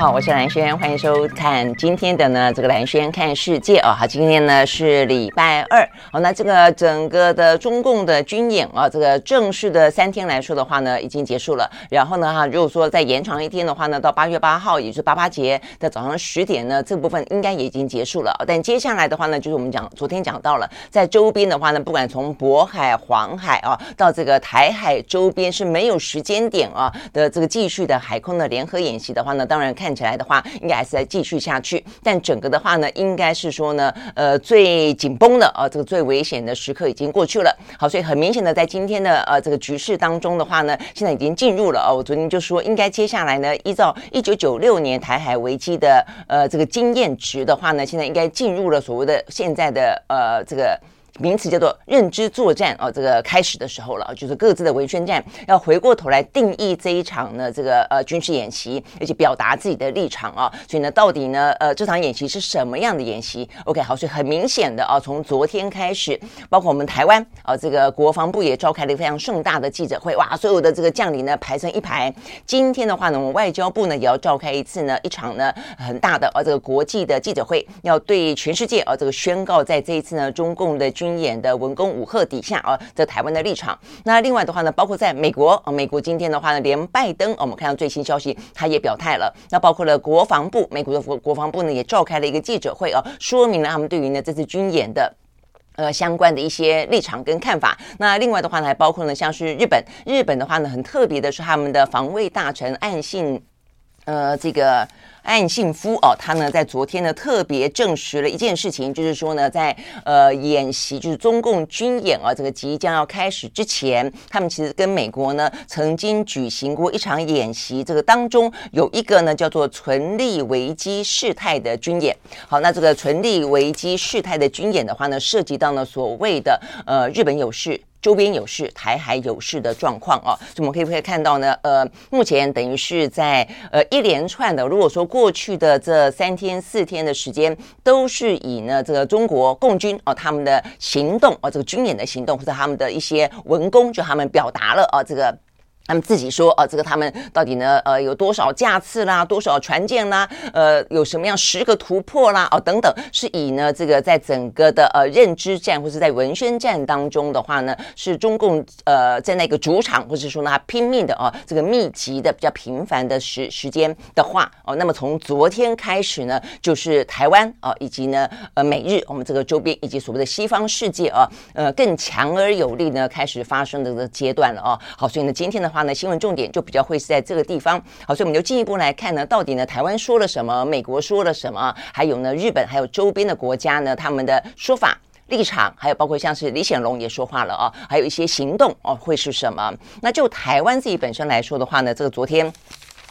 好，我是兰轩，欢迎收看今天的呢这个兰轩看世界哦。好，今天呢是礼拜二，好，那这个整个的中共的军演啊，这个正式的三天来说的话呢，已经结束了。然后呢哈，如果说再延长一天的话呢，到八月八号，也就是八八节的早上十点呢，这部分应该也已经结束了。但接下来的话呢，就是我们讲昨天讲到了，在周边的话呢，不管从渤海、黄海啊，到这个台海周边是没有时间点啊的这个继续的海空的联合演习的话呢，当然。看看起来的话，应该还是在继续下去。但整个的话呢，应该是说呢，呃，最紧绷的啊，这个最危险的时刻已经过去了。好，所以很明显的，在今天的呃这个局势当中的话呢，现在已经进入了哦。我昨天就说，应该接下来呢，依照一九九六年台海危机的呃这个经验值的话呢，现在应该进入了所谓的现在的呃这个。名词叫做认知作战啊，这个开始的时候了，就是各自的维权战，要回过头来定义这一场呢这个呃军事演习，而且表达自己的立场啊。所以呢，到底呢呃这场演习是什么样的演习？OK，好，所以很明显的啊，从昨天开始，包括我们台湾啊，这个国防部也召开了一个非常盛大的记者会，哇，所有的这个将领呢排成一排。今天的话呢，我们外交部呢也要召开一次呢一场呢很大的啊这个国际的记者会，要对全世界啊这个宣告在这一次呢中共的军军演的文攻武吓底下啊，这台湾的立场。那另外的话呢，包括在美国啊，美国今天的话呢，连拜登，我们看到最新消息，他也表态了。那包括了国防部，美国的国国防部呢，也召开了一个记者会啊，说明了他们对于呢这次军演的呃相关的一些立场跟看法。那另外的话呢，还包括呢像是日本，日本的话呢，很特别的是他们的防卫大臣岸信，呃，这个。岸信夫哦，他呢在昨天呢特别证实了一件事情，就是说呢，在呃演习，就是中共军演啊，这个即将要开始之前，他们其实跟美国呢曾经举行过一场演习，这个当中有一个呢叫做存利危机事态的军演。好，那这个存利危机事态的军演的话呢，涉及到呢所谓的呃日本有事。周边有事，台海有事的状况哦，所以我们可以可以看到呢，呃，目前等于是在呃一连串的，如果说过去的这三天四天的时间，都是以呢这个中国共军哦他们的行动哦这个军演的行动或者他们的一些文攻，就他们表达了哦这个。他们自己说，呃，这个他们到底呢，呃，有多少架次啦，多少船舰啦，呃，有什么样十个突破啦，哦，等等，是以呢，这个在整个的呃认知战或者在文宣战当中的话呢，是中共呃在那个主场，或者说呢他拼命的啊，这个密集的比较频繁的时时间的话，哦，那么从昨天开始呢，就是台湾啊，以及呢，呃，美日我们这个周边以及所谓的西方世界啊，呃，更强而有力呢，开始发生的这个阶段了啊，好，所以呢，今天的话。那新闻重点就比较会是在这个地方，好，所以我们就进一步来看呢，到底呢台湾说了什么，美国说了什么，还有呢日本还有周边的国家呢他们的说法立场，还有包括像是李显龙也说话了啊，还有一些行动哦会是什么？那就台湾自己本身来说的话呢，这个昨天。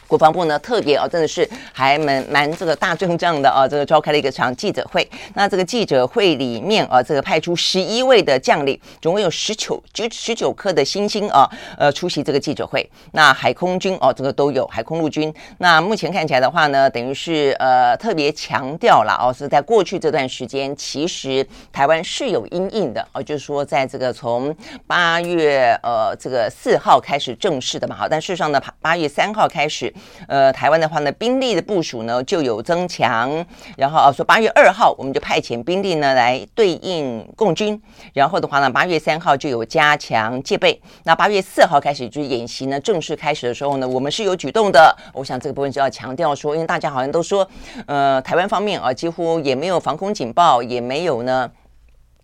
国防部呢特别啊，真的是还蛮蛮这个大阵仗的啊，这个召开了一个场记者会。那这个记者会里面啊，这个派出十一位的将领，总共有十九就十九颗的星星啊，呃，出席这个记者会。那海空军哦，这个都有海空陆军。那目前看起来的话呢，等于是呃特别强调了哦，是在过去这段时间，其实台湾是有阴影的哦，就是说在这个从八月呃这个四号开始正式的嘛，好，但事实上呢，八月三号开始。呃，台湾的话呢，兵力的部署呢就有增强，然后啊说八月二号我们就派遣兵力呢来对应共军，然后的话呢，八月三号就有加强戒备，那八月四号开始就是演习呢正式开始的时候呢，我们是有举动的。我想这个部分就要强调说，因为大家好像都说，呃，台湾方面啊几乎也没有防空警报，也没有呢。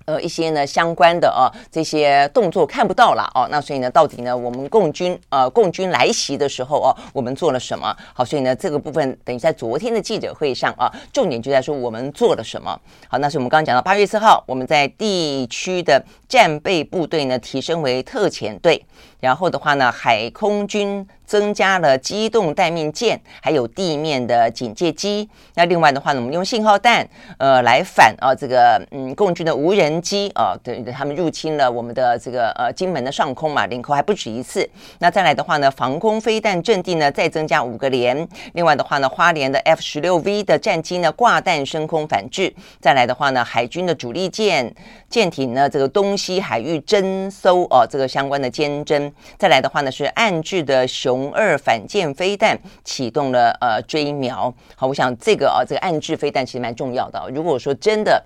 呃，一些呢相关的啊这些动作看不到了哦，那所以呢，到底呢我们共军呃共军来袭的时候哦，我们做了什么？好，所以呢这个部分等于在昨天的记者会上啊，重点就在说我们做了什么。好，那是我们刚刚讲到八月四号，我们在地区的战备部队呢提升为特遣队，然后的话呢海空军。增加了机动待命舰，还有地面的警戒机。那另外的话呢，我们用信号弹，呃，来反啊这个嗯共军的无人机啊，对，他们入侵了我们的这个呃金门的上空嘛，领空还不止一次。那再来的话呢，防空飞弹阵地呢再增加五个连。另外的话呢，花莲的 F 十六 V 的战机呢挂弹升空反制。再来的话呢，海军的主力舰舰艇呢这个东西海域侦搜哦，这个相关的监侦。再来的话呢是暗制的熊二反舰飞弹启动了呃追瞄。好，我想这个啊这个暗制飞弹其实蛮重要的。如果说真的。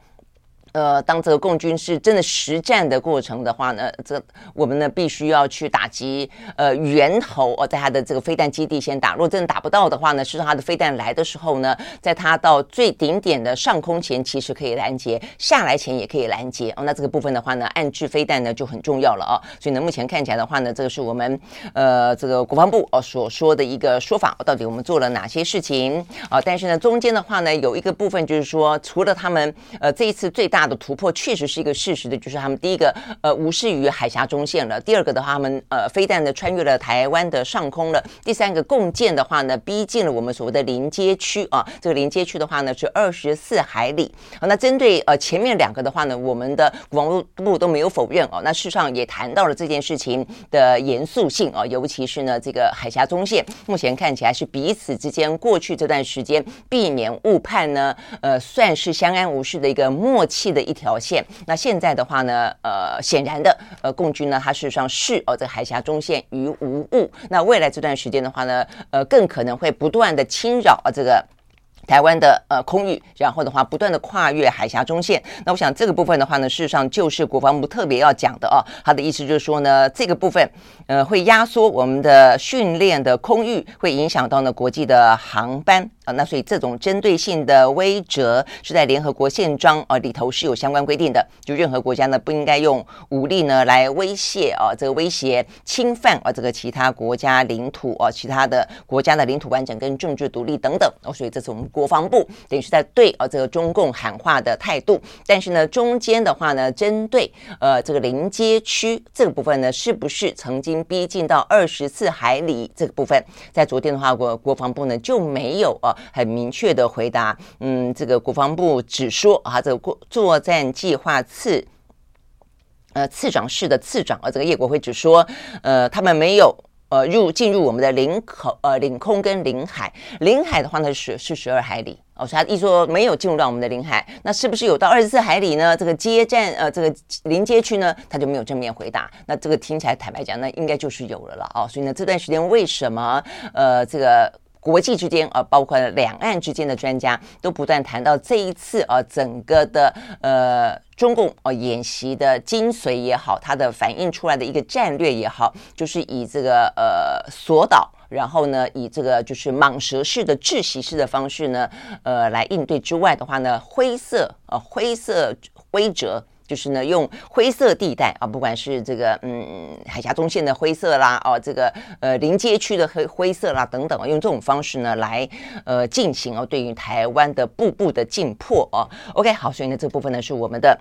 呃，当这个共军是真的实战的过程的话呢，这我们呢必须要去打击呃源头哦，在他的这个飞弹基地先打。如果真的打不到的话呢，是他的飞弹来的时候呢，在他到最顶点的上空前，其实可以拦截；下来前也可以拦截。哦，那这个部分的话呢，暗置飞弹呢就很重要了哦。所以呢，目前看起来的话呢，这个是我们呃这个国防部哦所说的一个说法，到底我们做了哪些事情啊，但是呢，中间的话呢，有一个部分就是说，除了他们呃这一次最大大的突破确实是一个事实的，就是他们第一个呃无视于海峡中线了，第二个的话，他们呃飞弹呢穿越了台湾的上空了，第三个共舰的话呢逼近了我们所谓的临街区啊，这个临街区的话呢是二十四海里。那针对呃前面两个的话呢，我们的国防部都没有否认哦，那事实上也谈到了这件事情的严肃性啊，尤其是呢这个海峡中线，目前看起来是彼此之间过去这段时间避免误判呢，呃算是相安无事的一个默契。的一条线，那现在的话呢，呃，显然的，呃，共军呢，它事实上是哦，这海峡中线于无物。那未来这段时间的话呢，呃，更可能会不断的侵扰啊这个台湾的呃空域，然后的话不断的跨越海峡中线。那我想这个部分的话呢，事实上就是国防部特别要讲的哦，他的意思就是说呢，这个部分呃会压缩我们的训练的空域，会影响到呢国际的航班。那所以这种针对性的威慑是在联合国宪章啊里头是有相关规定的，就任何国家呢不应该用武力呢来威胁啊这个威胁侵犯啊这个其他国家领土啊其他的国家的领土完整跟政治独立等等哦，所以这是我们国防部等于是在对啊这个中共喊话的态度。但是呢中间的话呢，针对呃这个临街区这个部分呢，是不是曾经逼近到二十四海里这个部分，在昨天的话国国防部呢就没有啊。很明确的回答，嗯，这个国防部只说啊，这个作战计划次，呃，次长室的次长啊，这个叶国辉只说，呃，他们没有呃入进入我们的领口呃领空跟领海，领海的话呢是是十二海里哦，所以他一说没有进入到我们的领海，那是不是有到二十四海里呢？这个接战呃这个临街区呢，他就没有正面回答。那这个听起来坦白讲，那应该就是有了了哦。所以呢，这段时间为什么呃这个？国际之间啊，包括两岸之间的专家都不断谈到这一次啊，整个的呃中共啊演习的精髓也好，它的反映出来的一个战略也好，就是以这个呃锁岛，然后呢以这个就是蟒蛇式的窒息式的方式呢，呃来应对之外的话呢，灰色呃灰色威慑。就是呢，用灰色地带啊，不管是这个嗯海峡中线的灰色啦，哦、这个呃临街区的灰灰色啦等等啊，用这种方式呢来呃进行哦、对于台湾的步步的进迫哦、啊。OK，好，所以呢这部分呢是我们的。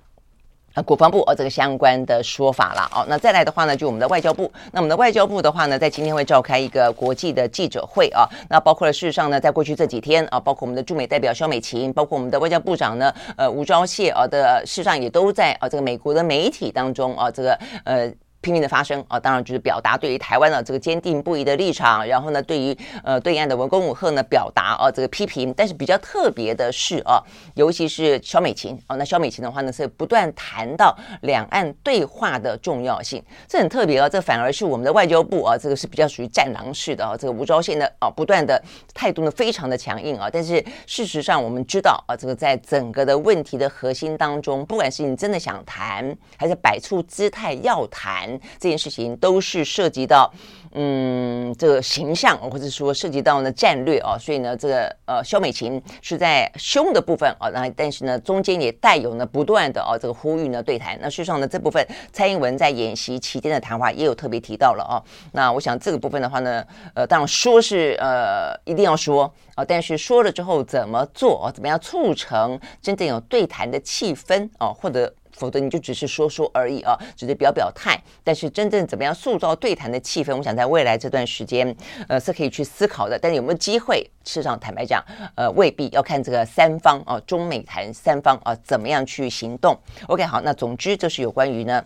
国防部哦，这个相关的说法了哦。那再来的话呢，就我们的外交部。那我们的外交部的话呢，在今天会召开一个国际的记者会啊。那包括了事实上呢，在过去这几天啊，包括我们的驻美代表肖美琴，包括我们的外交部长呢，呃，吴钊燮啊的，事实上也都在啊这个美国的媒体当中啊，这个呃。拼命的发声啊，当然就是表达对于台湾的这个坚定不移的立场，然后呢，对于呃对岸的文攻武吓呢表达啊这个批评。但是比较特别的是啊，尤其是肖美琴啊，那肖美琴的话呢是不断谈到两岸对话的重要性，这很特别啊。这反而是我们的外交部啊，这个是比较属于战狼式的啊。这个吴钊燮呢啊，不断的态度呢非常的强硬啊。但是事实上我们知道啊，这个在整个的问题的核心当中，不管是你真的想谈，还是摆出姿态要谈。这件事情都是涉及到，嗯，这个形象，或者说涉及到呢战略啊，所以呢，这个呃，萧美琴是在凶的部分啊，那但是呢，中间也带有呢不断的啊这个呼吁呢对谈。那事实上呢，这部分蔡英文在演习期间的谈话也有特别提到了啊。那我想这个部分的话呢，呃，当然说是呃一定要说啊，但是说了之后怎么做啊，怎么样促成真正有对谈的气氛啊，或者。否则你就只是说说而已啊，只是表表态。但是真正怎么样塑造对谈的气氛，我想在未来这段时间，呃，是可以去思考的。但是有没有机会？事实上，坦白讲，呃，未必要看这个三方啊，中美台三方啊，怎么样去行动。OK，好，那总之这是有关于呢。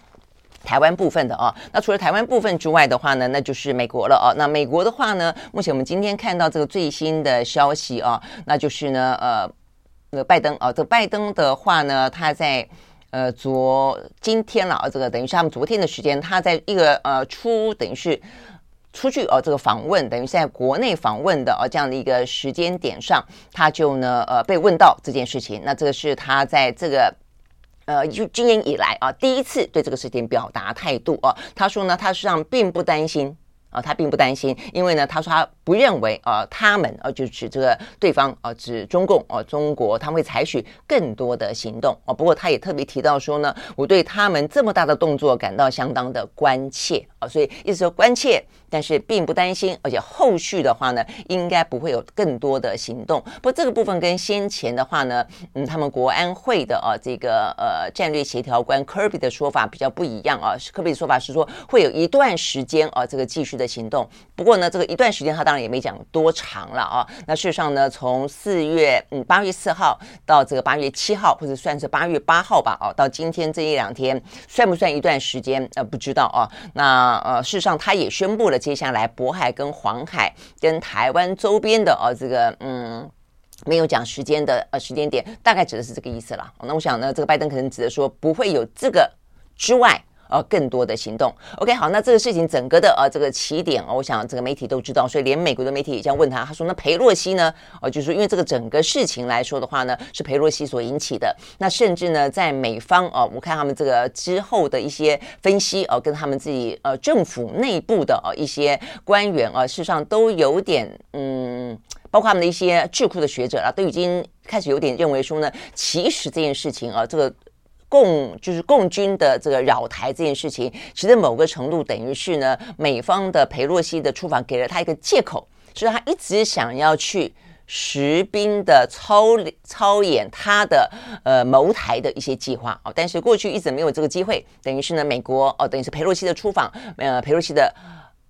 台湾部分的啊，那除了台湾部分之外的话呢，那就是美国了啊。那美国的话呢，目前我们今天看到这个最新的消息啊，那就是呢，呃，那拜登啊，这拜登的话呢，他在呃昨今天了啊，这个等于是他们昨天的时间，他在一个呃出等于是出去哦，这个访问等于是在国内访问的哦这样的一个时间点上，他就呢呃被问到这件事情，那这个是他在这个。呃，就今年以来啊，第一次对这个事情表达态度啊，他说呢，他实际上并不担心啊，他并不担心，因为呢，他说他不认为啊，他们啊，就指这个对方啊，指中共啊，中国他们会采取更多的行动啊。不过他也特别提到说呢，我对他们这么大的动作感到相当的关切啊，所以意思说关切。但是并不担心，而且后续的话呢，应该不会有更多的行动。不过这个部分跟先前的话呢，嗯，他们国安会的啊这个呃战略协调官科比的说法比较不一样啊。科比的说法是说会有一段时间啊这个继续的行动。不过呢，这个一段时间他当然也没讲多长了啊。那事实上呢，从四月嗯八月四号到这个八月七号，或者算是八月八号吧，啊，到今天这一两天，算不算一段时间？呃，不知道啊。那呃，事实上他也宣布了。接下来，渤海跟黄海跟台湾周边的哦，这个嗯，没有讲时间的呃时间点，大概指的是这个意思了。那我想呢，这个拜登可能指的说不会有这个之外。呃，更多的行动。OK，好，那这个事情整个的呃这个起点，我想这个媒体都知道，所以连美国的媒体也这样问他，他说那裴洛西呢？呃，就是因为这个整个事情来说的话呢，是裴洛西所引起的。那甚至呢，在美方哦、呃，我看他们这个之后的一些分析哦、跟他们自己呃政府内部的呃一些官员啊、事实上都有点嗯，包括他们的一些智库的学者啊，都已经开始有点认为说呢，其实这件事情啊、这个。共就是共军的这个扰台这件事情，其实某个程度等于是呢，美方的裴洛西的出访给了他一个借口，所以他一直想要去实兵的操操演他的呃谋台的一些计划啊，但是过去一直没有这个机会，等于是呢，美国哦，等于是裴洛西的出访，呃，裴洛西的。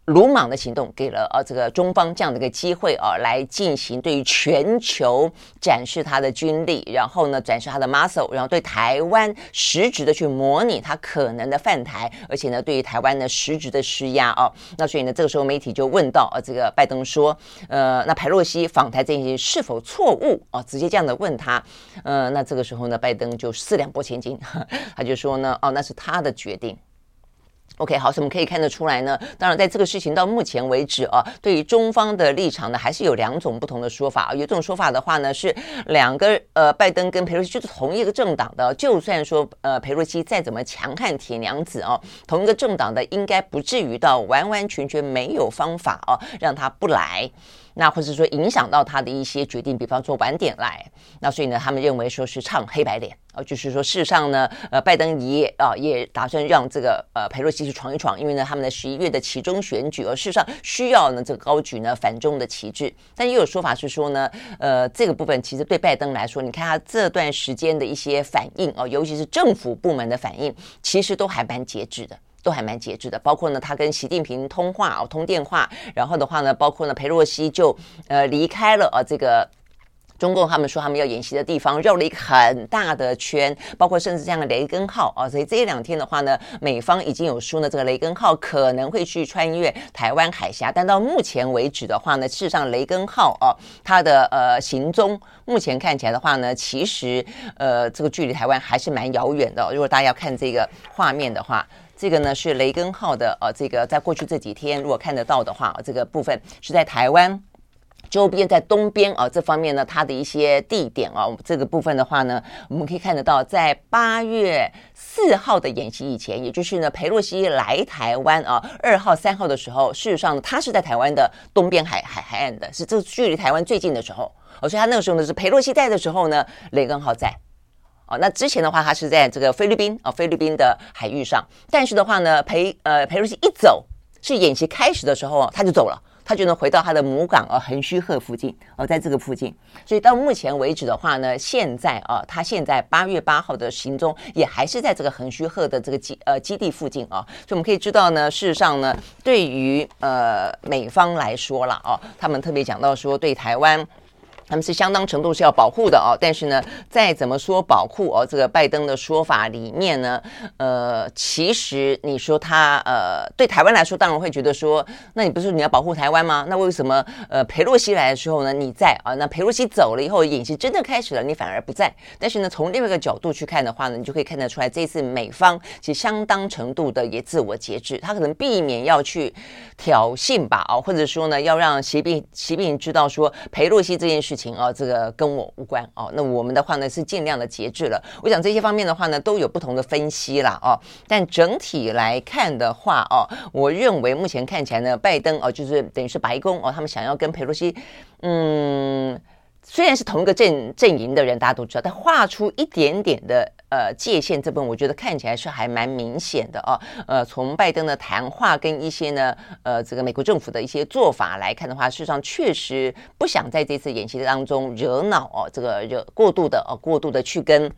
鲁莽的行动给了啊这个中方这样的一个机会啊，来进行对于全球展示他的军力，然后呢展示他的 muscle，然后对台湾实质的去模拟他可能的犯台，而且呢对于台湾呢实质的施压啊。那所以呢这个时候媒体就问到啊这个拜登说，呃那裴洛西访台这件事是否错误啊？直接这样的问他，呃那这个时候呢拜登就四两拨千斤，他就说呢哦那是他的决定。OK，好，所以我们可以看得出来呢。当然，在这个事情到目前为止啊，对于中方的立场呢，还是有两种不同的说法啊。有一种说法的话呢，是两个呃，拜登跟佩洛西就是同一个政党的，就算说呃，佩洛西再怎么强悍铁娘子哦，同一个政党的，应该不至于到完完全全没有方法哦，让他不来。那或者说影响到他的一些决定，比方说晚点来，那所以呢，他们认为说是唱黑白脸啊，就是说事实上呢，呃，拜登也啊也打算让这个呃佩洛西去闯一闯，因为呢，他们的十一月的期中选举，而事实上需要呢这个高举呢反中的旗帜，但也有说法是说呢，呃，这个部分其实对拜登来说，你看他这段时间的一些反应啊，尤其是政府部门的反应，其实都还蛮节制的。都还蛮节制的，包括呢，他跟习近平通话哦，通电话，然后的话呢，包括呢，裴洛西就呃离开了啊，这个中共他们说他们要演习的地方，绕了一个很大的圈，包括甚至这样的雷根号啊，所以这一两天的话呢，美方已经有说呢，这个雷根号可能会去穿越台湾海峡，但到目前为止的话呢，事实上雷根号啊，它的呃行踪目前看起来的话呢，其实呃这个距离台湾还是蛮遥远的。如果大家要看这个画面的话。这个呢是雷根号的呃，这个在过去这几天如果看得到的话，这个部分是在台湾周边，在东边啊这方面呢，它的一些地点啊，这个部分的话呢，我们可以看得到，在八月四号的演习以前，也就是呢，裴洛西来台湾啊，二号、三号的时候，事实上他是在台湾的东边海海海岸的，是这距离台湾最近的时候，所以他那个时候呢是裴洛西在的时候呢，雷根号在。哦，那之前的话，他是在这个菲律宾啊，菲律宾的海域上。但是的话呢，裴呃裴洛西一走，是演习开始的时候他就走了，他就能回到他的母港啊，横须贺附近哦，在这个附近。所以到目前为止的话呢，现在啊，他现在八月八号的行踪也还是在这个横须贺的这个基呃基地附近啊。所以我们可以知道呢，事实上呢，对于呃美方来说了啊，他们特别讲到说对台湾。他们是相当程度是要保护的哦，但是呢，再怎么说保护哦，这个拜登的说法里面呢，呃，其实你说他呃，对台湾来说，当然会觉得说，那你不是说你要保护台湾吗？那为什么呃，裴洛西来的时候呢，你在啊？那裴洛西走了以后，演习真的开始了，你反而不在。但是呢，从另外一个角度去看的话呢，你就可以看得出来，这次美方其实相当程度的也自我节制，他可能避免要去挑衅吧，啊，或者说呢，要让习近习近平知道说裴洛西这件事情。情哦，这个跟我无关哦。那我们的话呢，是尽量的节制了。我想这些方面的话呢，都有不同的分析啦哦。但整体来看的话哦，我认为目前看起来呢，拜登哦，就是等于是白宫哦，他们想要跟佩洛西，嗯。虽然是同一个阵阵营的人，大家都知道，但画出一点点的呃界限，这部分我觉得看起来是还蛮明显的哦。呃，从拜登的谈话跟一些呢呃这个美国政府的一些做法来看的话，事实上确实不想在这次演习当中惹恼哦，这个惹过度的哦过度的去跟。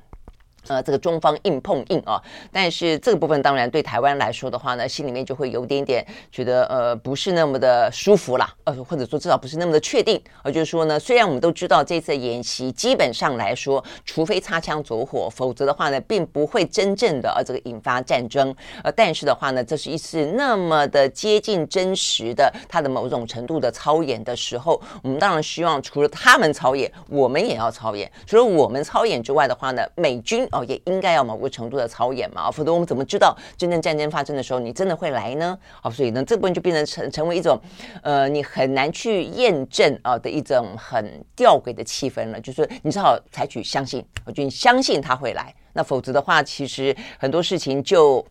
呃，这个中方硬碰硬啊，但是这个部分当然对台湾来说的话呢，心里面就会有点点觉得呃不是那么的舒服啦，呃或者说至少不是那么的确定，呃就是说呢，虽然我们都知道这次演习基本上来说，除非擦枪走火，否则的话呢，并不会真正的呃这个引发战争，呃但是的话呢，这是一次那么的接近真实的它的某种程度的操演的时候，我们当然希望除了他们操演，我们也要操演，除了我们操演之外的话呢，美军。哦，也应该要某个程度的操演嘛，否则我们怎么知道真正战争发生的时候，你真的会来呢？好，所以呢，这部分就变成成成为一种，呃，你很难去验证啊的一种很吊诡的气氛了。就是你只好采取相信，我觉得你相信他会来，那否则的话，其实很多事情就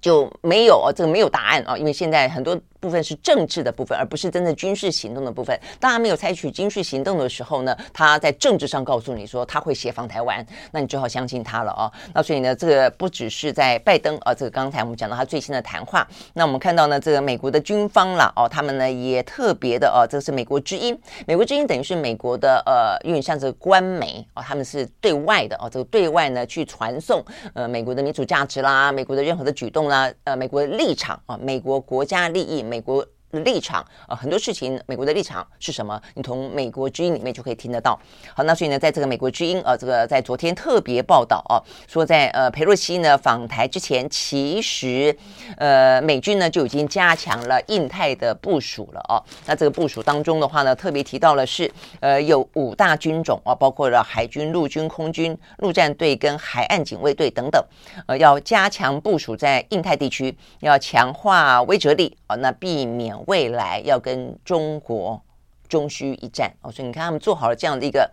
就没有，这个没有答案啊，因为现在很多。部分是政治的部分，而不是真正军事行动的部分。当他没有采取军事行动的时候呢，他在政治上告诉你说他会协防台湾，那你就好相信他了哦。那所以呢，这个不只是在拜登啊，这个刚才我们讲到他最新的谈话，那我们看到呢，这个美国的军方了哦，他们呢也特别的哦，这个是美国之音，美国之音等于是美国的呃，因为像这个官媒哦，他们是对外的哦，这个对外呢去传送呃美国的民主价值啦，美国的任何的举动啦，呃，美国的立场啊，美国国家利益。美国立场啊、很多事情，美国的立场是什么？你从美国之音里面就可以听得到。好，那所以呢，在这个美国之音、呃，这个在昨天特别报道啊，说在呃裴洛西呢访台之前，其实呃美军呢就已经加强了印太的部署了哦、那这个部署当中的话呢，特别提到了是呃有五大军种啊，包括了海军、陆军、空军、陆战队跟海岸警卫队等等，呃，要加强部署在印太地区，要强化威慑力啊，那避免。未来要跟中国终需一战哦，所以你看他们做好了这样的一个。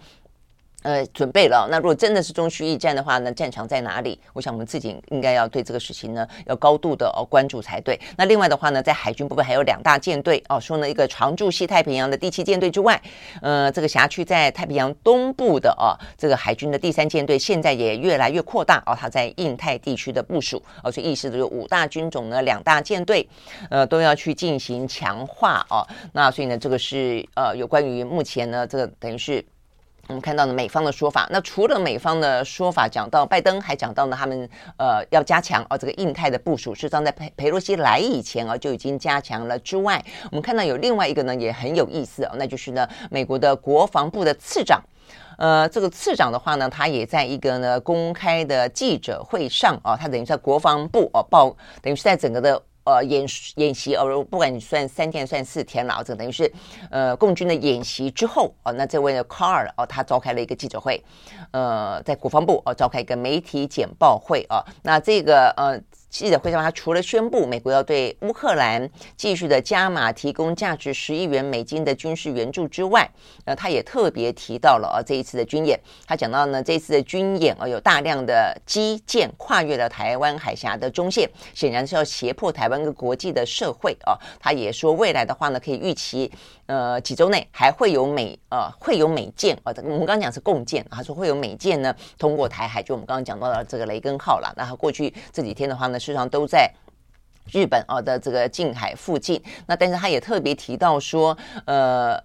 呃，准备了。那如果真的是中区一战的话呢，战场在哪里？我想我们自己应该要对这个事情呢，要高度的哦关注才对。那另外的话呢，在海军部分还有两大舰队哦，说呢一个常驻西太平洋的第七舰队之外，呃，这个辖区在太平洋东部的哦，这个海军的第三舰队现在也越来越扩大哦，它在印太地区的部署，哦，所以意思就是五大军种呢，两大舰队，呃，都要去进行强化哦。那所以呢，这个是呃有关于目前呢，这个等于是。我们看到了美方的说法，那除了美方的说法，讲到拜登还讲到呢，他们呃要加强哦这个印太的部署，是当在佩佩洛西来以前啊就已经加强了之外，我们看到有另外一个呢也很有意思哦，那就是呢美国的国防部的次长，呃这个次长的话呢，他也在一个呢公开的记者会上啊，他等于在国防部哦报，等于是在整个的。呃，演演习呃，不管你算三天算四天了，这等于是呃共军的演习之后哦，那这位呢卡尔哦，他召开了一个记者会，呃，在国防部哦召开一个媒体简报会啊，那这个呃。记者会上，他除了宣布美国要对乌克兰继续的加码提供价值十亿元美金的军事援助之外，呃，他也特别提到了啊这一次的军演。他讲到呢，这一次的军演啊，有大量的机舰跨越了台湾海峡的中线，显然是要胁迫台湾跟国际的社会啊。他也说，未来的话呢，可以预期，呃，几周内还会有美呃会有美舰啊，我们刚刚讲是共建，他说会有美舰呢通过台海，就我们刚刚讲到的这个雷根号了。那他过去这几天的话呢。实上都在日本啊的这个近海附近。那但是他也特别提到说，呃。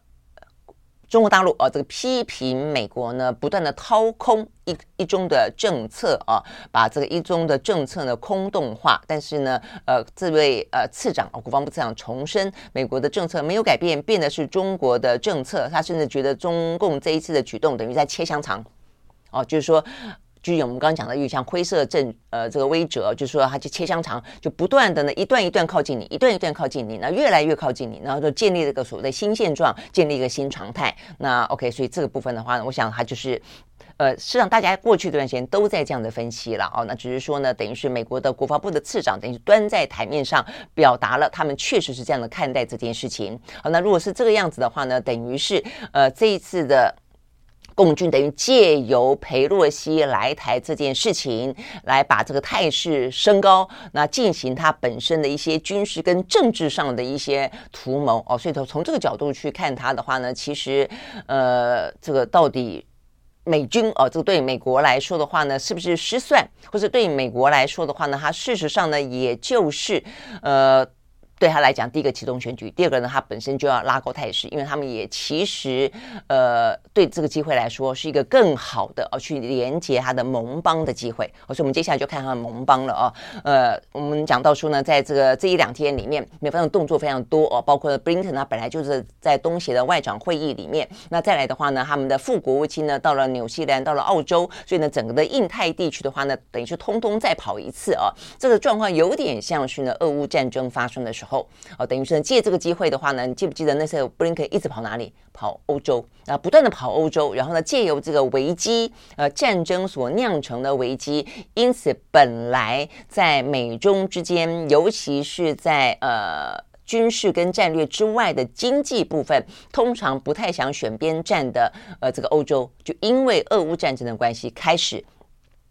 中国大陆啊，这个批评美国呢，不断的掏空一一中的政策啊，把这个一中的政策呢空洞化。但是呢，呃，这位呃次长啊，国防部次长重申，美国的政策没有改变，变的是中国的政策。他甚至觉得中共这一次的举动等于在切香肠，哦，就是说。就是我们刚刚讲的，有像灰色正呃这个威慑，就是说他就切香肠，就不断的呢一段一段靠近你，一段一段靠近你，那越来越靠近你，然后就建立这个所谓的新现状，建立一个新常态。那 OK，所以这个部分的话呢，我想它就是呃，实际上大家过去这段时间都在这样的分析了哦。那只是说呢，等于是美国的国防部的次长，等于是端在台面上表达了他们确实是这样的看待这件事情。好，那如果是这个样子的话呢，等于是呃这一次的。共军等于借由裴洛西来台这件事情，来把这个态势升高，那进行它本身的一些军事跟政治上的一些图谋哦。所以从从这个角度去看它的话呢，其实呃，这个到底美军哦，这个对美国来说的话呢，是不是失算？或者对美国来说的话呢，它事实上呢，也就是呃。对他来讲，第一个启动选举，第二个呢，他本身就要拉高态势，因为他们也其实，呃，对这个机会来说是一个更好的哦，去连接他的盟邦的机会。所以，我们接下来就看他的盟邦了哦。呃，我们讲到说呢，在这个这一两天里面，美方的动作非常多哦，包括布林肯他本来就是在东协的外长会议里面，那再来的话呢，他们的副国务卿呢到了纽西兰，到了澳洲，所以呢，整个的印太地区的话呢，等于是通通再跑一次哦。这个状况有点像是呢，俄乌战争发生的时候。后哦，等于是借这个机会的话呢，你记不记得那时候布林肯一直跑哪里？跑欧洲啊，不断的跑欧洲，然后呢，借由这个危机，呃，战争所酿成的危机，因此本来在美中之间，尤其是在呃军事跟战略之外的经济部分，通常不太想选边站的呃这个欧洲，就因为俄乌战争的关系开始。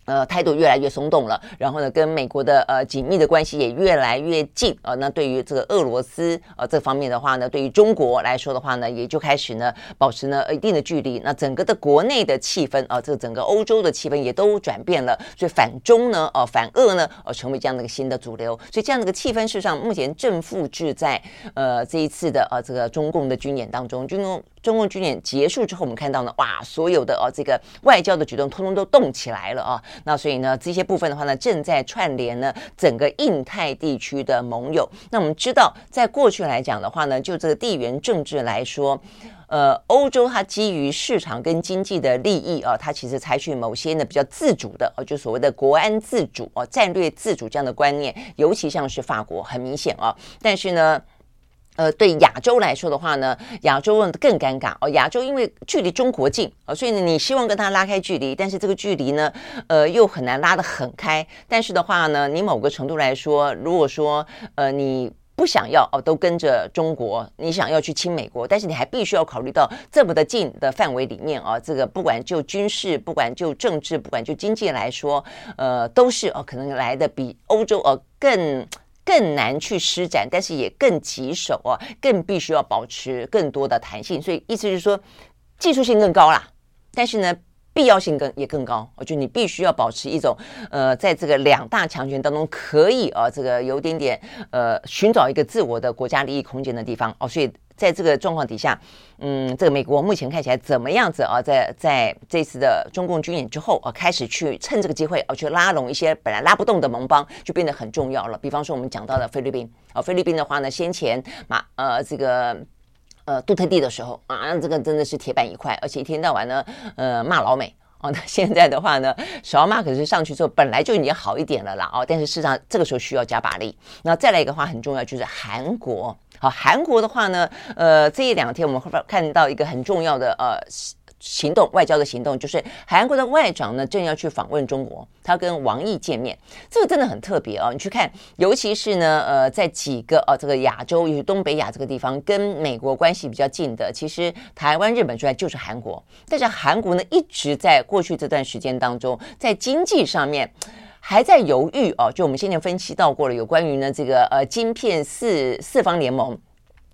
呃，态度越来越松动了，然后呢，跟美国的呃紧密的关系也越来越近呃，那对于这个俄罗斯呃这方面的话呢，对于中国来说的话呢，也就开始呢保持呢一定的距离。那整个的国内的气氛啊、呃，这个整个欧洲的气氛也都转变了，所以反中呢，呃反俄呢，呃成为这样的一个新的主流。所以这样的一个气氛，事实上目前正复制在呃这一次的呃这个中共的军演当中，军中。中共军演结束之后，我们看到呢，哇，所有的哦，这个外交的举动通通都动起来了啊。那所以呢，这些部分的话呢，正在串联呢整个印太地区的盟友。那我们知道，在过去来讲的话呢，就这个地缘政治来说，呃，欧洲它基于市场跟经济的利益啊，它其实采取某些呢比较自主的哦，就所谓的国安自主哦，战略自主这样的观念，尤其像是法国，很明显啊。但是呢。呃，对亚洲来说的话呢，亚洲更尴尬哦。亚洲因为距离中国近啊，所以呢，你希望跟他拉开距离，但是这个距离呢，呃，又很难拉得很开。但是的话呢，你某个程度来说，如果说呃你不想要哦，都跟着中国，你想要去亲美国，但是你还必须要考虑到这么的近的范围里面啊，这个不管就军事，不管就政治，不管就经济来说，呃，都是哦，可能来的比欧洲呃更。更难去施展，但是也更棘手哦，更必须要保持更多的弹性，所以意思就是说，技术性更高啦，但是呢，必要性更也更高，我觉得你必须要保持一种呃，在这个两大强权当中，可以啊，这个有点点呃，寻找一个自我的国家利益空间的地方哦，所以。在这个状况底下，嗯，这个美国目前看起来怎么样子啊？在在这次的中共军演之后啊，开始去趁这个机会啊，去拉拢一些本来拉不动的盟邦，就变得很重要了。比方说，我们讲到的菲律宾啊，菲律宾的话呢，先前马呃这个呃杜特地的时候啊，这个真的是铁板一块，而且一天到晚呢呃骂老美。哦，那现在的话呢，小马可是上去之后本来就已经好一点了啦。哦，但是事实上这个时候需要加把力。那再来一个话很重要，就是韩国。好，韩国的话呢，呃，这一两天我们会看到一个很重要的呃。行动，外交的行动，就是韩国的外长呢，正要去访问中国，他跟王毅见面，这个真的很特别哦。你去看，尤其是呢，呃，在几个呃这个亚洲，尤其东北亚这个地方，跟美国关系比较近的，其实台湾、日本之外就是韩国。但是韩国呢，一直在过去这段时间当中，在经济上面还在犹豫哦。就我们先前分析到过了，有关于呢这个呃晶片四四方联盟。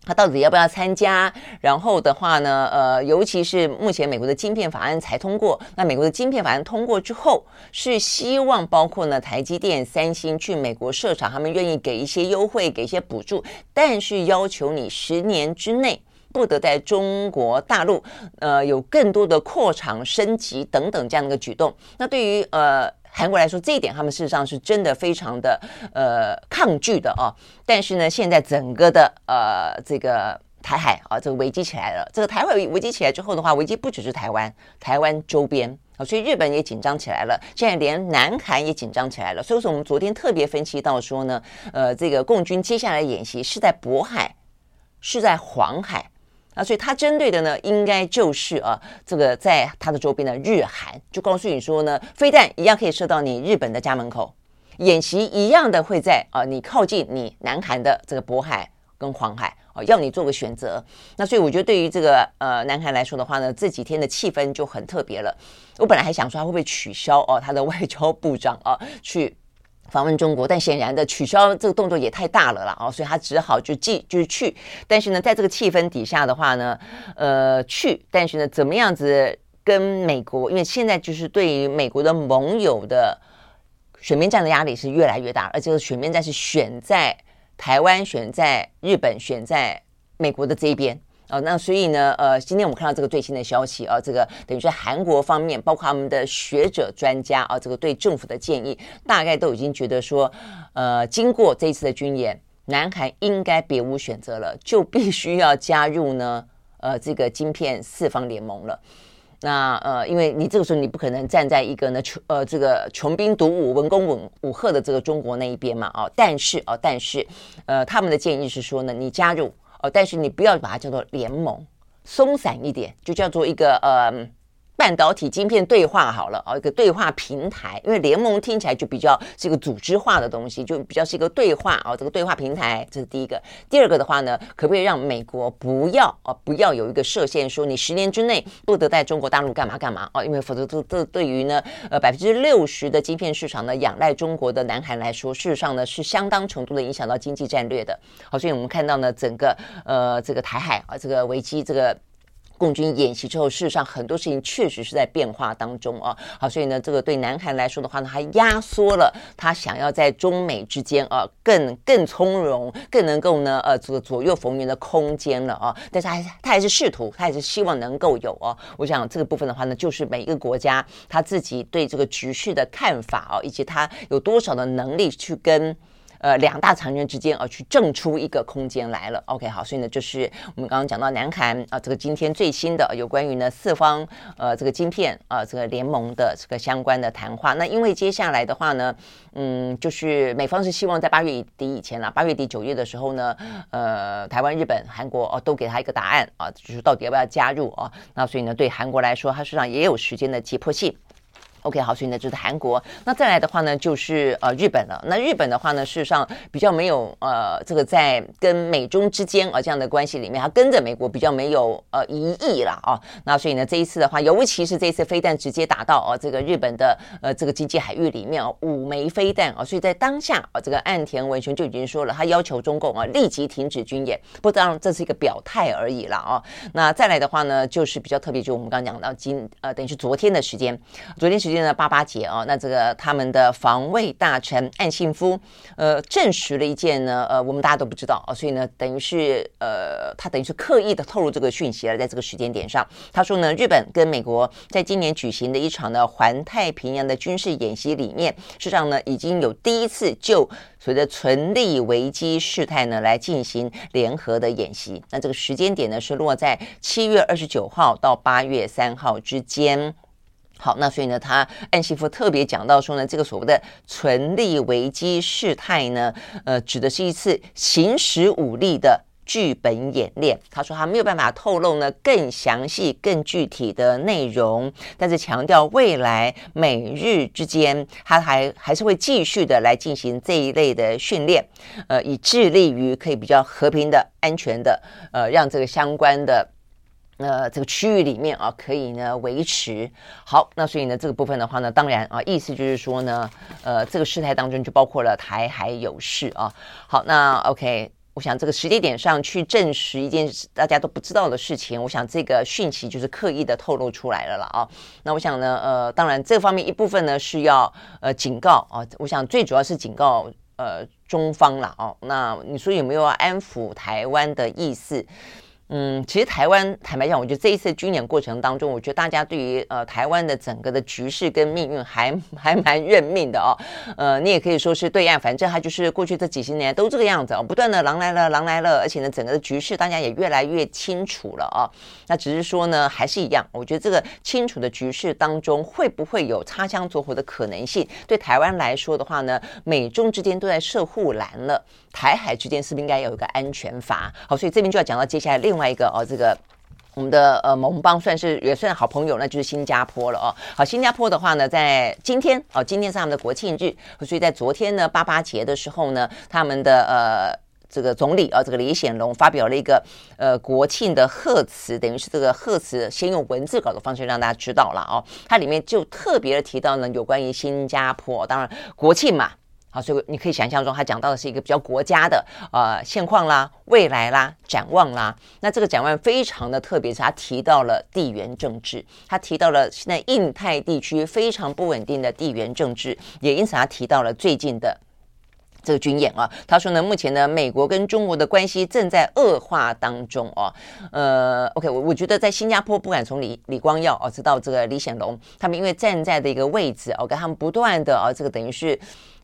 他到底要不要参加？然后的话呢，呃，尤其是目前美国的晶片法案才通过，那美国的晶片法案通过之后，是希望包括呢台积电、三星去美国设厂，他们愿意给一些优惠，给一些补助，但是要求你十年之内不得在中国大陆呃有更多的扩厂升级等等这样的一个举动。那对于呃。韩国来说，这一点他们事实上是真的非常的呃抗拒的啊。但是呢，现在整个的呃这个台海啊，这个危机起来了。这个台海危机起来之后的话，危机不只是台湾，台湾周边啊，所以日本也紧张起来了。现在连南韩也紧张起来了。所以说，我们昨天特别分析到说呢，呃，这个共军接下来演习是在渤海，是在黄海。啊，所以它针对的呢，应该就是啊，这个在它的周边的日韩，就告诉你说呢，飞弹一样可以射到你日本的家门口，演习一样的会在啊，你靠近你南韩的这个渤海跟黄海啊，要你做个选择。那所以我觉得对于这个呃南韩来说的话呢，这几天的气氛就很特别了。我本来还想说他会不会取消哦，他的外交部长啊去。访问中国，但显然的取消这个动作也太大了啦，哦，所以他只好就继就是去。但是呢，在这个气氛底下的话呢，呃，去，但是呢，怎么样子跟美国？因为现在就是对于美国的盟友的选边站的压力是越来越大，而这个选边站是选在台湾、选在日本、选在美国的这一边。哦，那所以呢，呃，今天我们看到这个最新的消息啊，这个等于是韩国方面，包括他们的学者专家啊，这个对政府的建议，大概都已经觉得说，呃，经过这一次的军演，南韩应该别无选择了，就必须要加入呢，呃，这个晶片四方联盟了。那呃，因为你这个时候你不可能站在一个呢穷呃这个穷兵黩武、文攻武武赫的这个中国那一边嘛，啊，但是啊，但是呃，他们的建议是说呢，你加入。哦，但是你不要把它叫做联盟，松散一点，就叫做一个呃。半导体晶片对话好了哦，一个对话平台，因为联盟听起来就比较是一个组织化的东西，就比较是一个对话啊，这个对话平台，这是第一个。第二个的话呢，可不可以让美国不要哦，不要有一个设限，说你十年之内不得在中国大陆干嘛干嘛哦？因为否则这这对于呢呃百分之六十的晶片市场呢仰赖中国的南韩来说，事实上呢是相当程度的影响到经济战略的。好，所以我们看到呢整个呃这个台海啊这个危机这个。共军演习之后，事实上很多事情确实是在变化当中啊。好，所以呢，这个对南韩来说的话呢，还压缩了他想要在中美之间啊更更从容、更能够呢呃这个左右逢源的空间了啊。但是还是他还是试图，他还是希望能够有啊。我想这个部分的话呢，就是每一个国家他自己对这个局势的看法啊，以及他有多少的能力去跟。呃，两大强权之间啊，去挣出一个空间来了。OK，好，所以呢，就是我们刚刚讲到南韩啊，这个今天最新的有关于呢四方呃这个晶片啊这个联盟的这个相关的谈话。那因为接下来的话呢，嗯，就是美方是希望在八月底以前啦，八月底九月的时候呢，呃，台湾、日本、韩国哦都给他一个答案啊，就是到底要不要加入啊？那所以呢，对韩国来说，它实际上也有时间的急迫性。OK，好，所以呢，就是韩国。那再来的话呢，就是呃日本了。那日本的话呢，事实上比较没有呃这个在跟美中之间啊这样的关系里面，它跟着美国比较没有呃疑义了啊。那所以呢，这一次的话，尤其是这一次飞弹直接打到啊这个日本的呃这个经济海域里面啊五枚飞弹啊，所以在当下啊这个岸田文雄就已经说了，他要求中共啊立即停止军演。不当然这是一个表态而已了啊。那再来的话呢，就是比较特别，就我们刚刚讲到今呃等于是昨天的时间，昨天时。时间的八八节啊，那这个他们的防卫大臣岸信夫，呃，证实了一件呢，呃，我们大家都不知道啊，所以呢，等于是呃，他等于是刻意的透露这个讯息了，在这个时间点上，他说呢，日本跟美国在今年举行的一场呢环太平洋的军事演习里面，事实上呢，已经有第一次就随着存利危机事态呢来进行联合的演习，那这个时间点呢是落在七月二十九号到八月三号之间。好，那所以呢，他岸信夫特别讲到说呢，这个所谓的存利危机事态呢，呃，指的是一次行使武力的剧本演练。他说他没有办法透露呢更详细、更具体的内容，但是强调未来美日之间，他还还是会继续的来进行这一类的训练，呃，以致力于可以比较和平的、安全的，呃，让这个相关的。呃，这个区域里面啊，可以呢维持好。那所以呢，这个部分的话呢，当然啊，意思就是说呢，呃，这个事态当中就包括了台海有事啊。好，那 OK。我想这个时间点上去证实一件大家都不知道的事情，我想这个讯息就是刻意的透露出来了了啊。那我想呢，呃，当然这方面一部分呢是要呃警告啊，我想最主要是警告呃中方了哦。那你说有没有安抚台湾的意思？嗯，其实台湾坦白讲，我觉得这一次军演过程当中，我觉得大家对于呃台湾的整个的局势跟命运还 还蛮认命的哦。呃，你也可以说是对岸，反正他就是过去这几十年都这个样子哦，不断的狼来了，狼来了，而且呢，整个的局势大家也越来越清楚了、哦。那只是说呢，还是一样，我觉得这个清楚的局势当中，会不会有擦枪走火的可能性？对台湾来说的话呢，美中之间都在设护栏了，台海之间是不是应该有一个安全阀？好，所以这边就要讲到接下来另另外一个哦，这个我们的呃盟邦算是也算好朋友，那就是新加坡了哦。好，新加坡的话呢，在今天哦，今天是他们的国庆日，所以在昨天呢八八节的时候呢，他们的呃这个总理啊、哦，这个李显龙发表了一个呃国庆的贺词，等于是这个贺词先用文字稿的方式让大家知道了哦。它里面就特别的提到呢，有关于新加坡，当然国庆嘛。好，所以你可以想象中，他讲到的是一个比较国家的呃现况啦、未来啦、展望啦。那这个展望非常的特别，是他提到了地缘政治，他提到了现在印太地区非常不稳定的地缘政治，也因此他提到了最近的这个军演啊。他说呢，目前呢，美国跟中国的关系正在恶化当中哦。呃，OK，我我觉得在新加坡，不管从李李光耀哦，直到这个李显龙，他们因为站在的一个位置哦，跟他们不断的哦，这个等于是。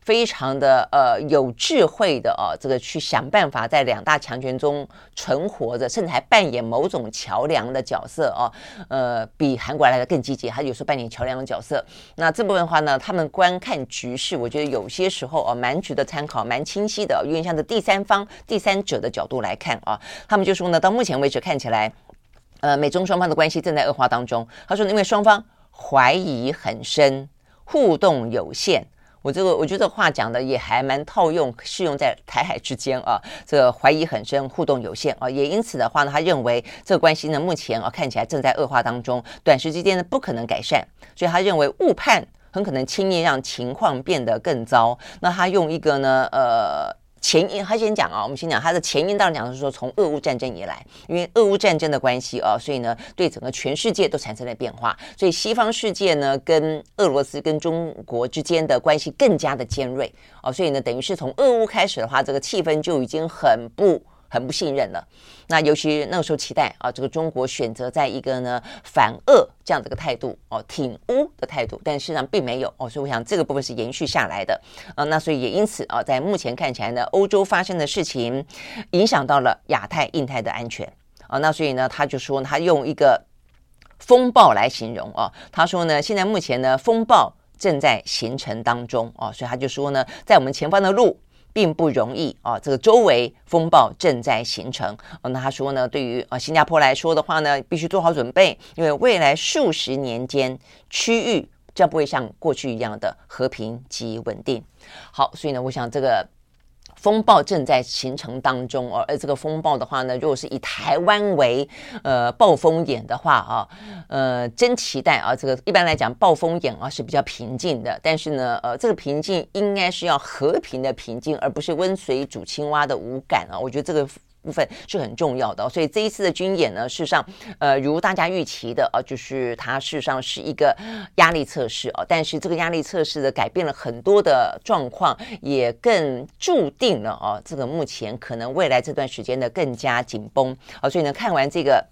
非常的呃有智慧的哦，这个去想办法在两大强权中存活着，甚至还扮演某种桥梁的角色哦，呃，比韩国来的更积极，他有时候扮演桥梁的角色。那这部分的话呢，他们观看局势，我觉得有些时候哦，蛮值得参考，蛮清晰的，因为像这第三方、第三者的角度来看啊，他们就说呢，到目前为止看起来，呃，美中双方的关系正在恶化当中。他说，因为双方怀疑很深，互动有限。我这个我觉得这话讲的也还蛮套用，适用在台海之间啊。这个怀疑很深，互动有限啊，也因此的话呢，他认为这个关系呢目前啊看起来正在恶化当中，短时之间呢不可能改善，所以他认为误判很可能轻易让情况变得更糟。那他用一个呢呃。前因，他先讲啊，我们先讲他的前因，当然讲的是说，从俄乌战争以来，因为俄乌战争的关系啊，所以呢，对整个全世界都产生了变化，所以西方世界呢，跟俄罗斯跟中国之间的关系更加的尖锐啊，所以呢，等于是从俄乌开始的话，这个气氛就已经很不。很不信任了，那尤其那个时候期待啊，这个中国选择在一个呢反恶这样的一个态度哦，挺乌的态度，但事实上并没有哦，所以我想这个部分是延续下来的啊，那所以也因此啊，在目前看起来呢，欧洲发生的事情影响到了亚太、印太的安全啊，那所以呢，他就说他用一个风暴来形容啊，他说呢，现在目前呢风暴正在形成当中啊，所以他就说呢，在我们前方的路。并不容易啊！这个周围风暴正在形成。那他说呢，对于啊新加坡来说的话呢，必须做好准备，因为未来数十年间，区域将不会像过去一样的和平及稳定。好，所以呢，我想这个。风暴正在形成当中哦，而这个风暴的话呢，如果是以台湾为呃暴风眼的话啊，呃，真期待啊，这个一般来讲暴风眼啊是比较平静的，但是呢，呃，这个平静应该是要和平的平静，而不是温水煮青蛙的无感啊，我觉得这个。部分是很重要的，所以这一次的军演呢，事实上，呃，如大家预期的啊，就是它事实上是一个压力测试啊，但是这个压力测试的改变了很多的状况，也更注定了啊，这个目前可能未来这段时间的更加紧绷啊，所以呢，看完这个。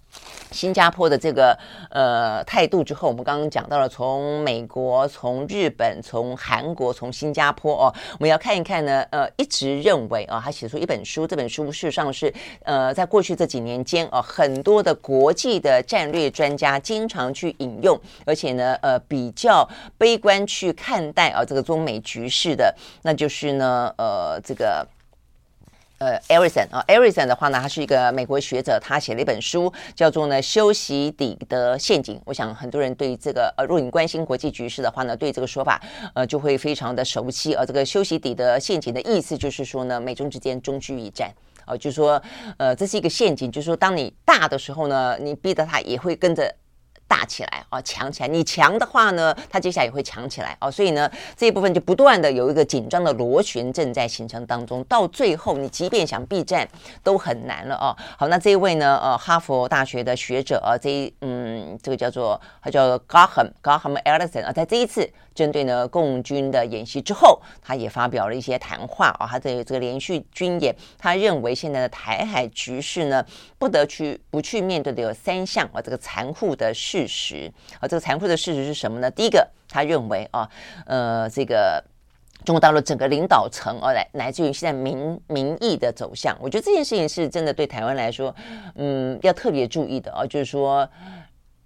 新加坡的这个呃态度之后，我们刚刚讲到了从美国、从日本、从韩国、从新加坡哦，我们要看一看呢。呃，一直认为啊，他写出一本书，这本书事实上是呃，在过去这几年间啊，很多的国际的战略专家经常去引用，而且呢，呃，比较悲观去看待啊这个中美局势的，那就是呢，呃，这个。呃艾瑞森啊，Erickson 的话呢，他是一个美国学者，他写了一本书，叫做呢“修昔底德陷阱”。我想很多人对这个呃，如果你关心国际局势的话呢，对这个说法呃就会非常的熟悉。而、这个“修昔底德陷阱”的意思就是说呢，美中之间终须一战。啊、就是说呃，这是一个陷阱，就是说当你大的时候呢，你逼得他也会跟着。大起来啊，强起来。你强的话呢，它接下来也会强起来啊。所以呢，这一部分就不断的有一个紧张的螺旋正在形成当中。到最后，你即便想避战都很难了啊。好，那这一位呢，呃，哈佛大学的学者啊，这一嗯，这个叫做他叫 Graham Graham Ellison 啊，在这一次针对呢共军的演习之后，他也发表了一些谈话啊。他的这个连续军演，他认为现在的台海局势呢，不得去不去面对的有三项啊，这个残酷的事实啊，这个残酷的事实是什么呢？第一个，他认为啊，呃，这个中国大陆整个领导层啊，来来自于现在民民意的走向，我觉得这件事情是真的对台湾来说，嗯，要特别注意的啊，就是说。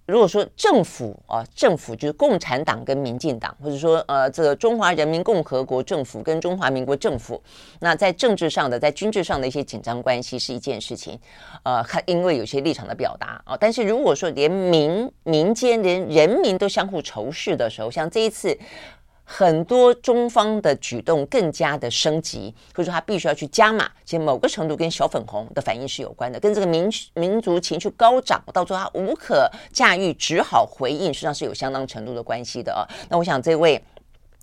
如果说政府啊，政府就是共产党跟民进党，或者说呃，这个中华人民共和国政府跟中华民国政府，那在政治上的、在军制上的一些紧张关系是一件事情，呃，还因为有些立场的表达啊。但是如果说连民民间连人民都相互仇视的时候，像这一次。很多中方的举动更加的升级，或者说他必须要去加码，其实某个程度跟小粉红的反应是有关的，跟这个民民族情绪高涨，到最后他无可驾驭，只好回应，实际上是有相当程度的关系的啊。那我想这位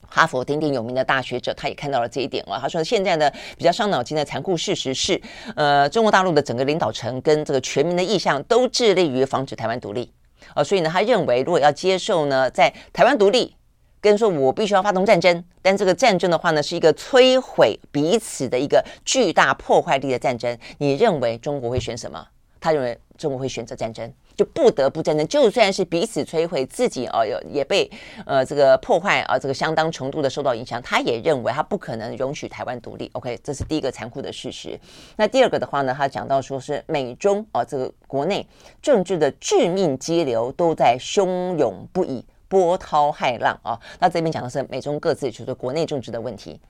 哈佛鼎鼎有名的大学者，他也看到了这一点啊。他说现在呢比较伤脑筋的残酷事实是，呃，中国大陆的整个领导层跟这个全民的意向都致力于防止台湾独立啊，所以呢，他认为如果要接受呢，在台湾独立。跟说，我必须要发动战争，但这个战争的话呢，是一个摧毁彼此的一个巨大破坏力的战争。你认为中国会选什么？他认为中国会选择战争，就不得不战争，就算是彼此摧毁，自己啊有也被呃这个破坏啊，这个相当程度的受到影响。他也认为他不可能容许台湾独立。OK，这是第一个残酷的事实。那第二个的话呢，他讲到说是美中啊这个国内政治的致命激流都在汹涌不已。波涛骇浪啊！那这边讲的是美中各自就是国内政治的问题。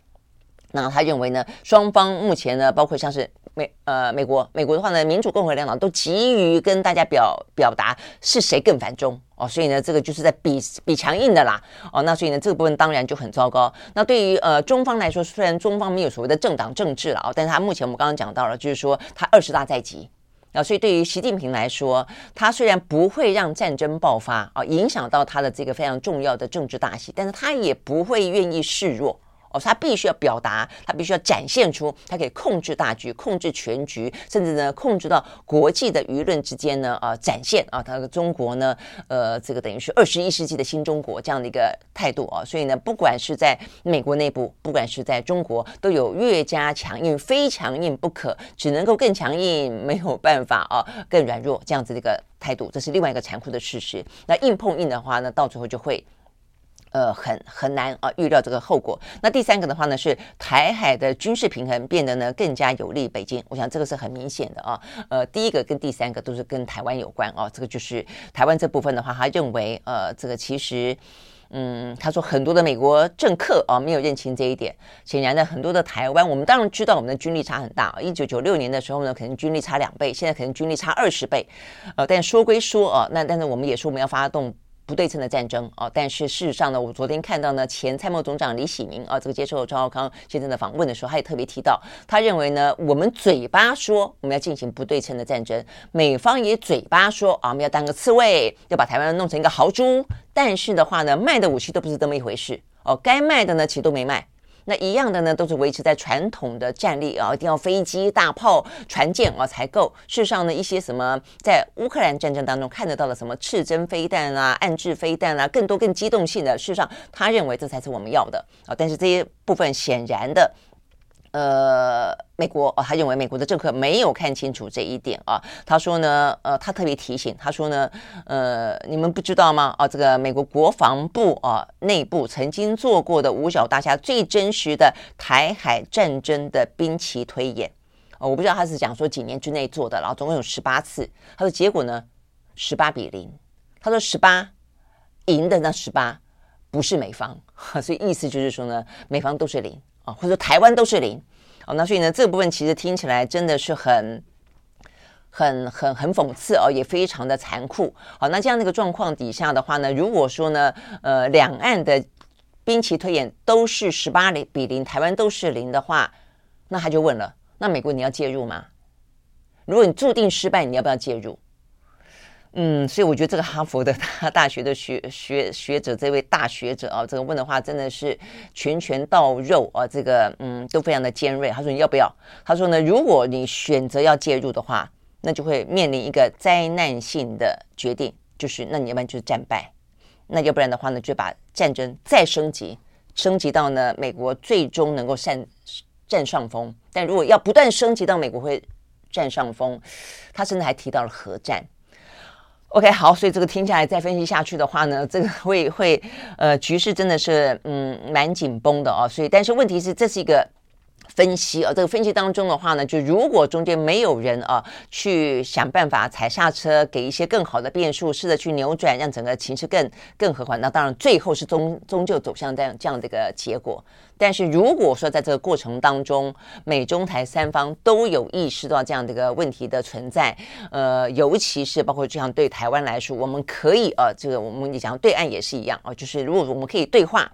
那他认为呢，双方目前呢，包括像是美呃美国美国的话呢，民主共和两党都急于跟大家表表达是谁更反中哦，所以呢，这个就是在比比强硬的啦哦。那所以呢，这个部分当然就很糟糕。那对于呃中方来说，虽然中方没有所谓的政党政治了啊，但是他目前我们刚刚讲到了，就是说他二十大在即。啊，所以对于习近平来说，他虽然不会让战争爆发啊，影响到他的这个非常重要的政治大戏，但是他也不会愿意示弱。他必须要表达，他必须要展现出他可以控制大局、控制全局，甚至呢控制到国际的舆论之间呢啊展现啊他的中国呢呃这个等于是二十一世纪的新中国这样的一个态度啊，所以呢不管是在美国内部，不管是在中国，都有越加强硬、非强硬不可，只能够更强硬，没有办法啊更软弱这样子的一个态度，这是另外一个残酷的事实。那硬碰硬的话呢，到最后就会。呃，很很难啊，预料这个后果。那第三个的话呢，是台海的军事平衡变得呢更加有利北京。我想这个是很明显的啊。呃，第一个跟第三个都是跟台湾有关啊。这个就是台湾这部分的话，他认为呃，这个其实嗯，他说很多的美国政客啊没有认清这一点。显然呢，很多的台湾，我们当然知道我们的军力差很大。一九九六年的时候呢，可能军力差两倍，现在可能军力差二十倍。呃，但说归说啊，那但是我们也说我们要发动。不对称的战争啊，但是事实上呢，我昨天看到呢，前参谋总长李喜明啊，这个接受张浩康先生的访问的时候，他也特别提到，他认为呢，我们嘴巴说我们要进行不对称的战争，美方也嘴巴说啊，我们要当个刺猬，要把台湾弄成一个豪猪，但是的话呢，卖的武器都不是这么一回事哦，该卖的呢，其实都没卖。那一样的呢，都是维持在传统的战力啊，一定要飞机、大炮、船舰啊才够。事实上呢，一些什么在乌克兰战争当中看得到的什么刺针飞弹啊、暗制飞弹啊，更多更机动性的，事实上他认为这才是我们要的啊。但是这些部分显然的。呃，美国哦，他认为美国的政客没有看清楚这一点啊。他说呢，呃，他特别提醒，他说呢，呃，你们不知道吗？啊，这个美国国防部啊内部曾经做过的五角大厦最真实的台海战争的兵棋推演。哦，我不知道他是讲说几年之内做的，然后总共有十八次。他说结果呢，十八比零。他说十八赢的那十八不是美方，所以意思就是说呢，美方都是零。啊，或者台湾都是零，哦，那所以呢，这部分其实听起来真的是很、很、很、很讽刺哦，也非常的残酷。好，那这样的一个状况底下的话呢，如果说呢，呃，两岸的兵棋推演都是十八零比零，台湾都是零的话，那他就问了，那美国你要介入吗？如果你注定失败，你要不要介入？嗯，所以我觉得这个哈佛的大大学的学学学者，这位大学者啊，这个问的话真的是拳拳到肉啊，这个嗯都非常的尖锐。他说你要不要？他说呢，如果你选择要介入的话，那就会面临一个灾难性的决定，就是那你要不然就是战败，那要不然的话呢，就把战争再升级，升级到呢美国最终能够占占上风。但如果要不断升级到美国会占上风，他甚至还提到了核战。OK，好，所以这个听下来再分析下去的话呢，这个 会会呃局势真的是嗯蛮紧绷的哦。所以但是问题是这是一个。分析啊，这个分析当中的话呢，就如果中间没有人啊去想办法踩刹车，给一些更好的变数，试着去扭转，让整个情势更更和缓，那当然最后是终终究走向这样这样的一个结果。但是如果说在这个过程当中，美中台三方都有意识到这样的一个问题的存在，呃，尤其是包括这样对台湾来说，我们可以呃，这个我们你讲对岸也是一样啊，就是如果我们可以对话，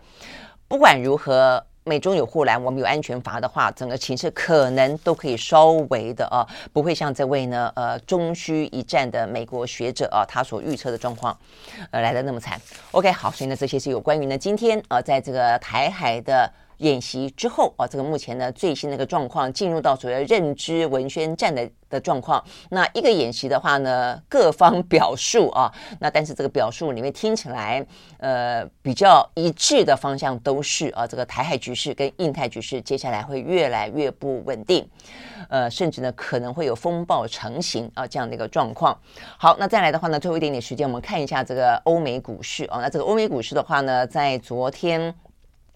不管如何。美中有护栏，我们有安全阀的话，整个情势可能都可以稍微的啊，不会像这位呢，呃，中需一战的美国学者啊，他所预测的状况，呃，来的那么惨。OK，好，所以呢，这些是有关于呢，今天啊，在这个台海的。演习之后啊，这个目前呢最新的一个状况，进入到所谓认知文宣战的的状况。那一个演习的话呢，各方表述啊，那但是这个表述里面听起来，呃，比较一致的方向都是啊，这个台海局势跟印太局势接下来会越来越不稳定，呃，甚至呢可能会有风暴成型啊这样的一个状况。好，那再来的话呢，最后一点点时间，我们看一下这个欧美股市啊。那这个欧美股市的话呢，在昨天。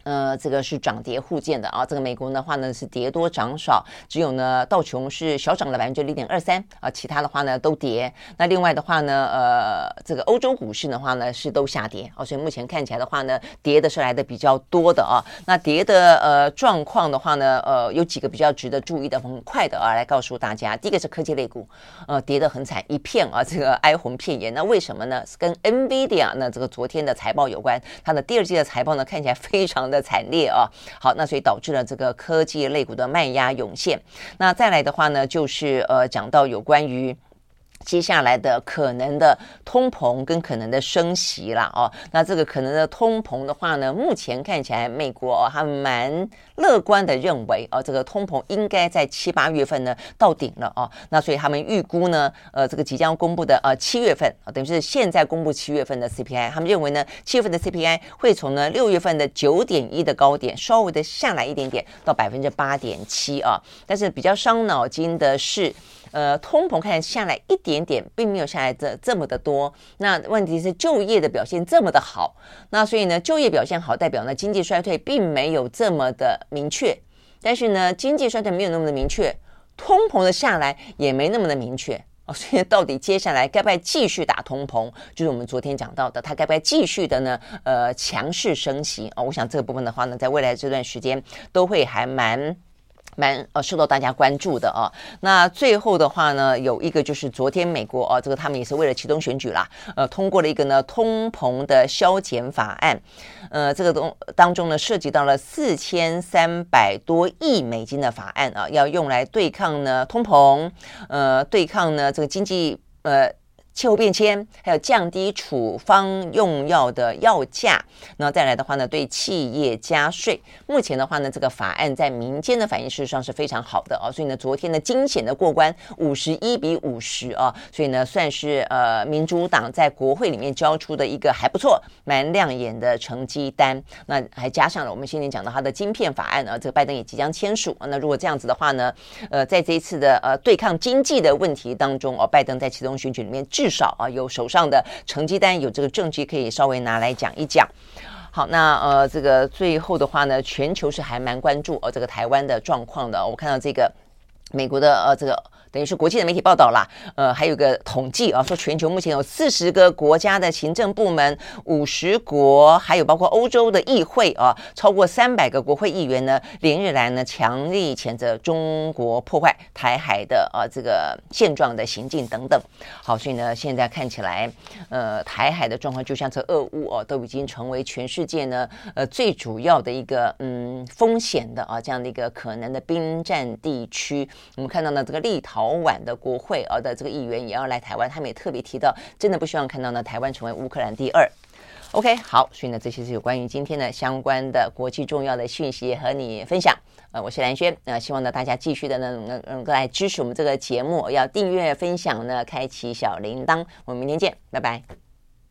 呃，这个是涨跌互见的啊。这个美国的话呢是跌多涨少，只有呢道琼是小涨了百分之零点二三啊，其他的话呢都跌。那另外的话呢，呃，这个欧洲股市的话呢是都下跌啊，所以目前看起来的话呢，跌的是来的比较多的啊。那跌的呃状况的话呢，呃，有几个比较值得注意的，很快的啊来告诉大家。第一个是科技类股，呃，跌得很惨，一片啊，这个哀鸿遍野。那为什么呢？是跟 NVIDIA 那这个昨天的财报有关，它的第二季的财报呢看起来非常的。的惨烈啊，好，那所以导致了这个科技类股的卖压涌现。那再来的话呢，就是呃，讲到有关于。接下来的可能的通膨跟可能的升息啦，哦，那这个可能的通膨的话呢，目前看起来美国哦还蛮乐观的认为哦，这个通膨应该在七八月份呢到顶了哦，那所以他们预估呢，呃，这个即将公布的呃七月份啊，等于是现在公布七月份的 CPI，他们认为呢，七月份的 CPI 会从呢六月份的九点一的高点稍微的下来一点点到百分之八点七啊，但是比较伤脑筋的是。呃，通膨看下来一点点，并没有下来这这么的多。那问题是就业的表现这么的好，那所以呢，就业表现好，代表呢经济衰退并没有这么的明确。但是呢，经济衰退没有那么的明确，通膨的下来也没那么的明确啊。所以到底接下来该不该继续打通膨，就是我们昨天讲到的，它该不该继续的呢？呃，强势升息啊？我想这个部分的话呢，在未来这段时间都会还蛮。蛮呃受到大家关注的啊，那最后的话呢，有一个就是昨天美国啊，这个他们也是为了启动选举啦，呃，通过了一个呢通膨的削减法案，呃，这个东当中呢涉及到了四千三百多亿美金的法案啊，要用来对抗呢通膨，呃，对抗呢这个经济呃。气候变迁，还有降低处方用药的药价，那再来的话呢，对企业加税。目前的话呢，这个法案在民间的反应事实上是非常好的哦，所以呢，昨天呢惊险的过关，五十一比五十啊，所以呢，算是呃民主党在国会里面交出的一个还不错、蛮亮眼的成绩单。那还加上了我们先前讲到他的晶片法案啊，这个拜登也即将签署。那如果这样子的话呢，呃，在这一次的呃对抗经济的问题当中哦，拜登在启动选举里面至至少啊，有手上的成绩单，有这个证据可以稍微拿来讲一讲。好，那呃，这个最后的话呢，全球是还蛮关注哦，这个台湾的状况的。我看到这个美国的呃，这个。等于是国际的媒体报道啦，呃，还有个统计啊，说全球目前有四十个国家的行政部门，五十国，还有包括欧洲的议会啊，超过三百个国会议员呢，连日来呢强力谴责中国破坏台海的啊这个现状的行径等等。好，所以呢，现在看起来，呃，台海的状况就像这俄乌哦，都已经成为全世界呢呃最主要的一个嗯风险的啊这样的一个可能的兵战地区。我们看到呢，这个立陶朝晚的国会啊的这个议员也要来台湾，他们也特别提到，真的不希望看到呢台湾成为乌克兰第二。OK，好，所以呢，这些是有关于今天的相关的国际重要的讯息和你分享。呃，我是蓝轩，那、呃、希望呢大家继续的呢能能够来支持我们这个节目，要订阅、分享呢，开启小铃铛。我们明天见，拜拜。